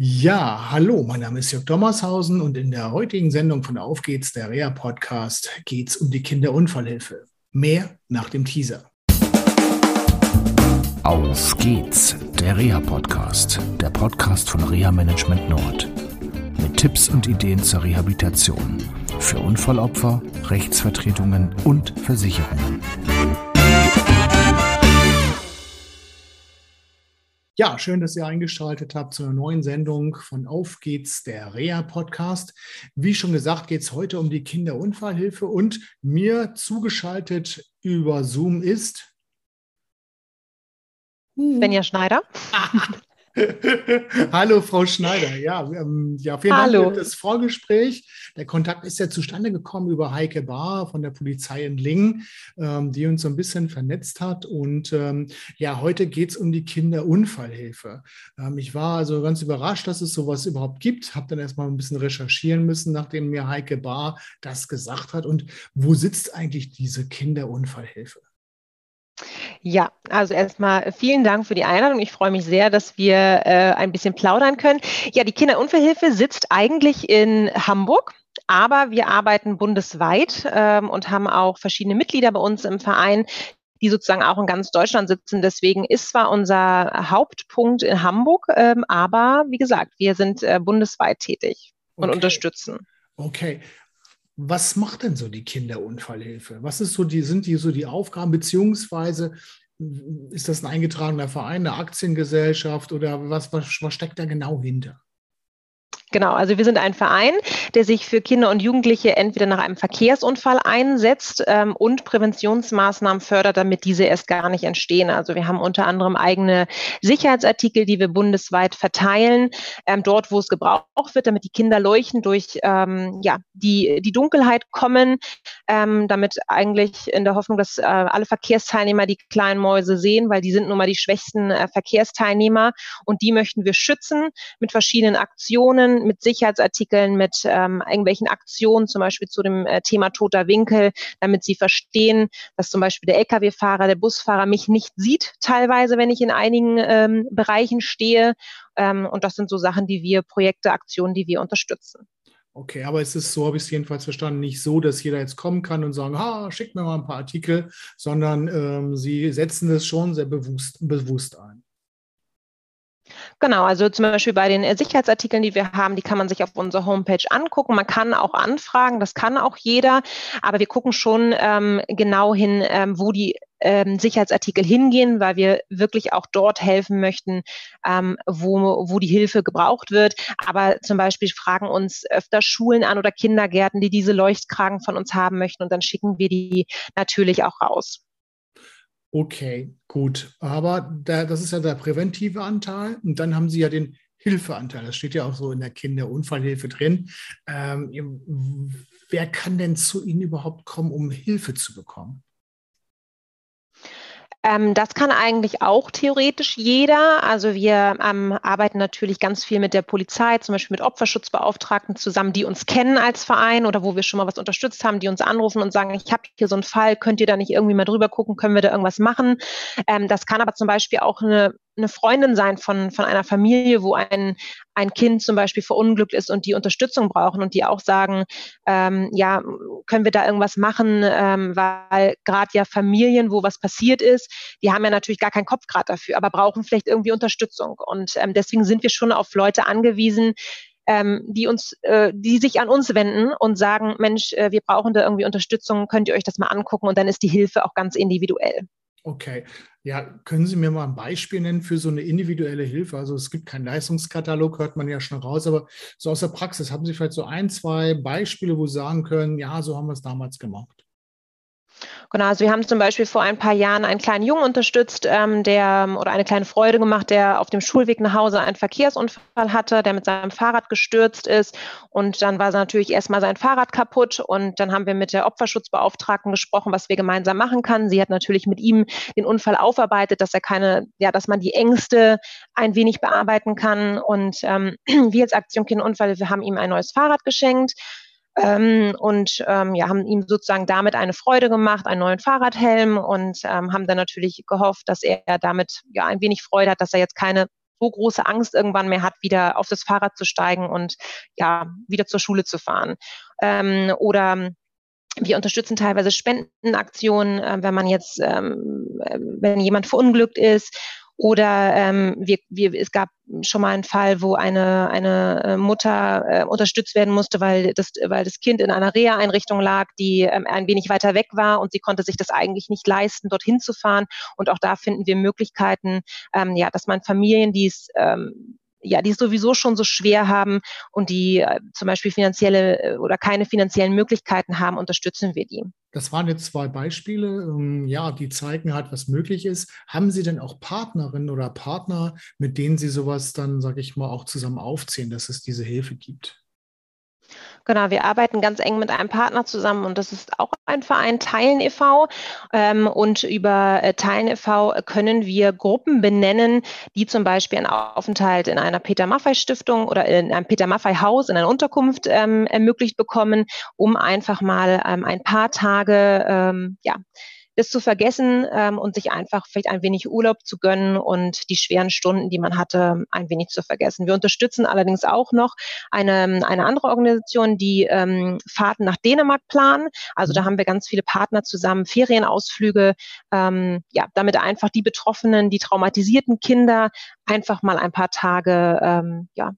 Ja, hallo, mein Name ist Jörg Dommershausen und in der heutigen Sendung von Auf geht's, der Rea Podcast, geht's um die Kinderunfallhilfe. Mehr nach dem Teaser. Auf geht's, der Rea Podcast, der Podcast von Rea Management Nord. Mit Tipps und Ideen zur Rehabilitation für Unfallopfer, Rechtsvertretungen und Versicherungen. Ja, schön, dass ihr eingeschaltet habt zu einer neuen Sendung von Auf geht's, der Rea Podcast. Wie schon gesagt, geht es heute um die Kinderunfallhilfe und mir zugeschaltet über Zoom ist Svenja Schneider. Hallo, Frau Schneider. Ja, ähm, ja vielen Hallo. Dank für das Vorgespräch. Der Kontakt ist ja zustande gekommen über Heike Bahr von der Polizei in Lingen, ähm, die uns so ein bisschen vernetzt hat. Und ähm, ja, heute geht es um die Kinderunfallhilfe. Ähm, ich war also ganz überrascht, dass es sowas überhaupt gibt. Habe dann erstmal ein bisschen recherchieren müssen, nachdem mir Heike Bahr das gesagt hat. Und wo sitzt eigentlich diese Kinderunfallhilfe? Ja, also erstmal vielen Dank für die Einladung. Ich freue mich sehr, dass wir äh, ein bisschen plaudern können. Ja, die Kinderunfallhilfe sitzt eigentlich in Hamburg. Aber wir arbeiten bundesweit ähm, und haben auch verschiedene Mitglieder bei uns im Verein, die sozusagen auch in ganz Deutschland sitzen. Deswegen ist zwar unser Hauptpunkt in Hamburg, ähm, aber wie gesagt, wir sind äh, bundesweit tätig und okay. unterstützen. Okay. Was macht denn so die Kinderunfallhilfe? Was ist so die, sind die so die Aufgaben, beziehungsweise ist das ein eingetragener Verein, eine Aktiengesellschaft oder was, was, was steckt da genau hinter? Genau, also wir sind ein Verein, der sich für Kinder und Jugendliche entweder nach einem Verkehrsunfall einsetzt ähm, und Präventionsmaßnahmen fördert, damit diese erst gar nicht entstehen. Also wir haben unter anderem eigene Sicherheitsartikel, die wir bundesweit verteilen, ähm, dort, wo es gebraucht wird, damit die Kinder leuchten durch ähm, ja, die, die Dunkelheit kommen, ähm, damit eigentlich in der Hoffnung, dass äh, alle Verkehrsteilnehmer die kleinen Mäuse sehen, weil die sind nun mal die schwächsten äh, Verkehrsteilnehmer und die möchten wir schützen mit verschiedenen Aktionen mit Sicherheitsartikeln, mit ähm, irgendwelchen Aktionen, zum Beispiel zu dem äh, Thema toter Winkel, damit sie verstehen, dass zum Beispiel der Lkw-Fahrer, der Busfahrer mich nicht sieht, teilweise, wenn ich in einigen ähm, Bereichen stehe. Ähm, und das sind so Sachen, die wir, Projekte, Aktionen, die wir unterstützen. Okay, aber es ist so, habe ich es jedenfalls verstanden, nicht so, dass jeder jetzt kommen kann und sagen, ha, schickt mir mal ein paar Artikel, sondern ähm, Sie setzen das schon sehr bewusst, bewusst ein. Genau, also zum Beispiel bei den äh, Sicherheitsartikeln, die wir haben, die kann man sich auf unserer Homepage angucken. Man kann auch anfragen, das kann auch jeder, aber wir gucken schon ähm, genau hin, ähm, wo die ähm, Sicherheitsartikel hingehen, weil wir wirklich auch dort helfen möchten, ähm, wo, wo die Hilfe gebraucht wird. Aber zum Beispiel fragen uns öfter Schulen an oder Kindergärten, die diese Leuchtkragen von uns haben möchten und dann schicken wir die natürlich auch raus. Okay, gut. Aber da, das ist ja der präventive Anteil. Und dann haben Sie ja den Hilfeanteil. Das steht ja auch so in der Kinderunfallhilfe drin. Ähm, wer kann denn zu Ihnen überhaupt kommen, um Hilfe zu bekommen? Ähm, das kann eigentlich auch theoretisch jeder. Also wir ähm, arbeiten natürlich ganz viel mit der Polizei, zum Beispiel mit Opferschutzbeauftragten zusammen, die uns kennen als Verein oder wo wir schon mal was unterstützt haben, die uns anrufen und sagen, ich habe hier so einen Fall, könnt ihr da nicht irgendwie mal drüber gucken, können wir da irgendwas machen? Ähm, das kann aber zum Beispiel auch eine eine Freundin sein von, von einer Familie, wo ein, ein Kind zum Beispiel verunglückt ist und die Unterstützung brauchen und die auch sagen, ähm, ja, können wir da irgendwas machen, ähm, weil gerade ja Familien, wo was passiert ist, die haben ja natürlich gar keinen Kopf gerade dafür, aber brauchen vielleicht irgendwie Unterstützung. Und ähm, deswegen sind wir schon auf Leute angewiesen, ähm, die uns, äh, die sich an uns wenden und sagen, Mensch, äh, wir brauchen da irgendwie Unterstützung, könnt ihr euch das mal angucken und dann ist die Hilfe auch ganz individuell. Okay. Ja, können Sie mir mal ein Beispiel nennen für so eine individuelle Hilfe? Also es gibt keinen Leistungskatalog, hört man ja schon raus, aber so aus der Praxis, haben Sie vielleicht so ein, zwei Beispiele, wo Sie sagen können, ja, so haben wir es damals gemacht? Genau, also wir haben zum Beispiel vor ein paar Jahren einen kleinen Jungen unterstützt, ähm, der oder eine kleine Freude gemacht, der auf dem Schulweg nach Hause einen Verkehrsunfall hatte, der mit seinem Fahrrad gestürzt ist. Und dann war natürlich erstmal sein Fahrrad kaputt. Und dann haben wir mit der Opferschutzbeauftragten gesprochen, was wir gemeinsam machen können. Sie hat natürlich mit ihm den Unfall aufarbeitet, dass er keine, ja, dass man die Ängste ein wenig bearbeiten kann. Und ähm, wir als Aktion Kinderunfall, wir haben ihm ein neues Fahrrad geschenkt ähm, und ähm, ja, haben ihm sozusagen damit eine Freude gemacht, einen neuen Fahrradhelm und ähm, haben dann natürlich gehofft, dass er damit ja ein wenig Freude hat, dass er jetzt keine so große Angst irgendwann mehr hat, wieder auf das Fahrrad zu steigen und ja, wieder zur Schule zu fahren. Ähm, oder wir unterstützen teilweise Spendenaktionen, äh, wenn man jetzt, ähm, äh, wenn jemand verunglückt ist oder ähm, wir, wir, es gab schon mal einen Fall, wo eine, eine äh, Mutter äh, unterstützt werden musste, weil das, weil das Kind in einer Reha-Einrichtung lag, die ähm, ein wenig weiter weg war und sie konnte sich das eigentlich nicht leisten, dorthin zu fahren. Und auch da finden wir Möglichkeiten, ähm, ja, dass man Familien, die es ähm, ja, die es sowieso schon so schwer haben und die äh, zum Beispiel finanzielle äh, oder keine finanziellen Möglichkeiten haben, unterstützen wir die. Das waren jetzt zwei Beispiele, ähm, ja, die zeigen halt, was möglich ist. Haben Sie denn auch Partnerinnen oder Partner, mit denen Sie sowas dann, sage ich mal, auch zusammen aufziehen, dass es diese Hilfe gibt? Genau, wir arbeiten ganz eng mit einem Partner zusammen und das ist auch ein Verein Teilen e.V. Ähm, und über äh, Teilen e.V. können wir Gruppen benennen, die zum Beispiel einen Aufenthalt in einer Peter Maffei Stiftung oder in einem Peter Maffei Haus in einer Unterkunft ähm, ermöglicht bekommen, um einfach mal ähm, ein paar Tage ja, das zu vergessen ähm, und sich einfach vielleicht ein wenig Urlaub zu gönnen und die schweren Stunden, die man hatte, ein wenig zu vergessen. Wir unterstützen allerdings auch noch eine, eine andere Organisation, die ähm, Fahrten nach Dänemark planen. Also da mhm. haben wir ganz viele Partner zusammen, Ferienausflüge, ähm, ja, damit einfach die Betroffenen, die traumatisierten Kinder einfach mal ein paar Tage, ähm, ja,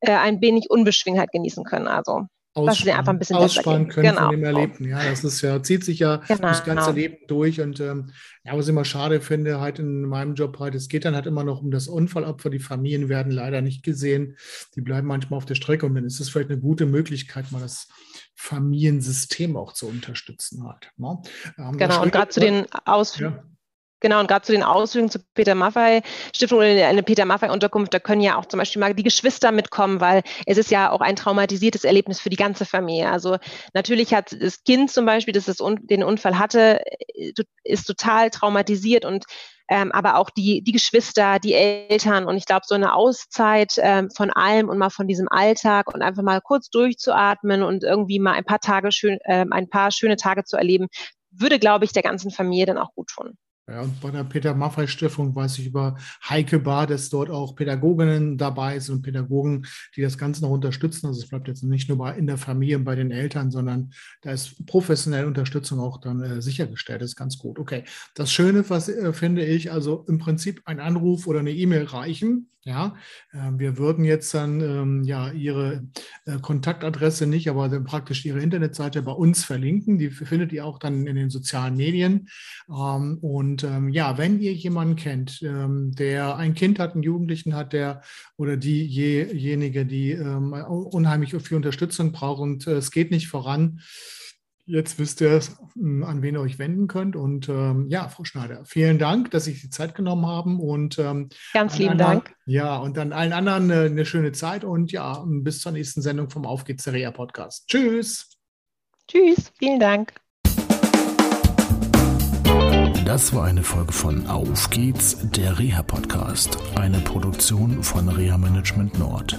äh, ein wenig Unbeschwingheit genießen können. Also ausspannen, einfach ein bisschen aussparen können genau. von dem Erlebten. Ja, das ist ja, zieht sich ja genau. das ganze Leben durch. Und ähm, ja, was ich immer schade finde, halt in meinem Job halt, es geht dann halt immer noch um das Unfallopfer. Die Familien werden leider nicht gesehen. Die bleiben manchmal auf der Strecke und dann ist es vielleicht eine gute Möglichkeit, mal das Familiensystem auch zu unterstützen halt. Ne? Genau, und gerade zu den Ausflügen. Ja. Genau, und gerade zu den Ausführungen zur Peter Maffei Stiftung oder eine Peter Maffei Unterkunft, da können ja auch zum Beispiel mal die Geschwister mitkommen, weil es ist ja auch ein traumatisiertes Erlebnis für die ganze Familie. Also natürlich hat das Kind zum Beispiel, das das den Unfall hatte, äh, ist total traumatisiert und ähm, aber auch die, die Geschwister, die Eltern und ich glaube, so eine Auszeit ähm, von allem und mal von diesem Alltag und einfach mal kurz durchzuatmen und irgendwie mal ein paar Tage schön, äh, ein paar schöne Tage zu erleben, würde, glaube ich, der ganzen Familie dann auch gut tun. Ja, und bei der Peter-Maffei-Stiftung weiß ich über Heike Bar, dass dort auch Pädagoginnen dabei sind und Pädagogen, die das Ganze noch unterstützen. Also es bleibt jetzt nicht nur bei, in der Familie und bei den Eltern, sondern da ist professionelle Unterstützung auch dann äh, sichergestellt. Das ist ganz gut. Okay. Das Schöne, was äh, finde ich, also im Prinzip ein Anruf oder eine E-Mail reichen. Ja, äh, wir würden jetzt dann ähm, ja Ihre äh, Kontaktadresse nicht, aber praktisch Ihre Internetseite bei uns verlinken. Die findet ihr auch dann in den sozialen Medien. Ähm, und ähm, ja, wenn ihr jemanden kennt, ähm, der ein Kind hat, einen Jugendlichen hat, der oder diejenige, die ähm, unheimlich viel Unterstützung braucht und äh, es geht nicht voran, Jetzt wisst ihr, hm, an wen ihr euch wenden könnt. Und ähm, ja, Frau Schneider, vielen Dank, dass Sie sich die Zeit genommen haben. Und ähm, ganz lieben anderen, Dank. Ja, und dann allen anderen eine, eine, schöne Zeit und ja, bis zur nächsten Sendung vom Auf geht's der Reha Podcast. Tschüss. Tschüss, vielen Dank. Das war eine Folge von Auf geht's, der Reha Podcast, eine Produktion von Reha Management Nord.